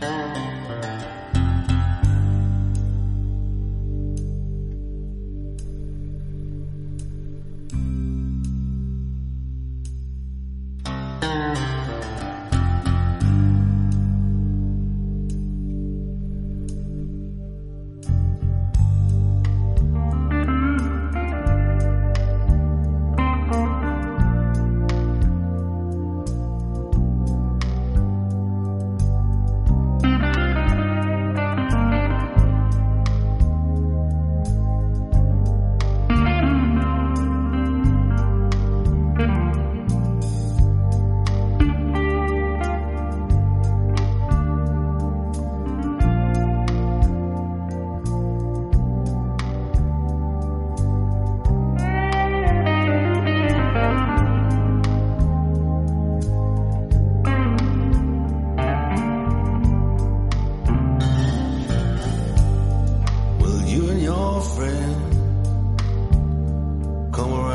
拜。Come around.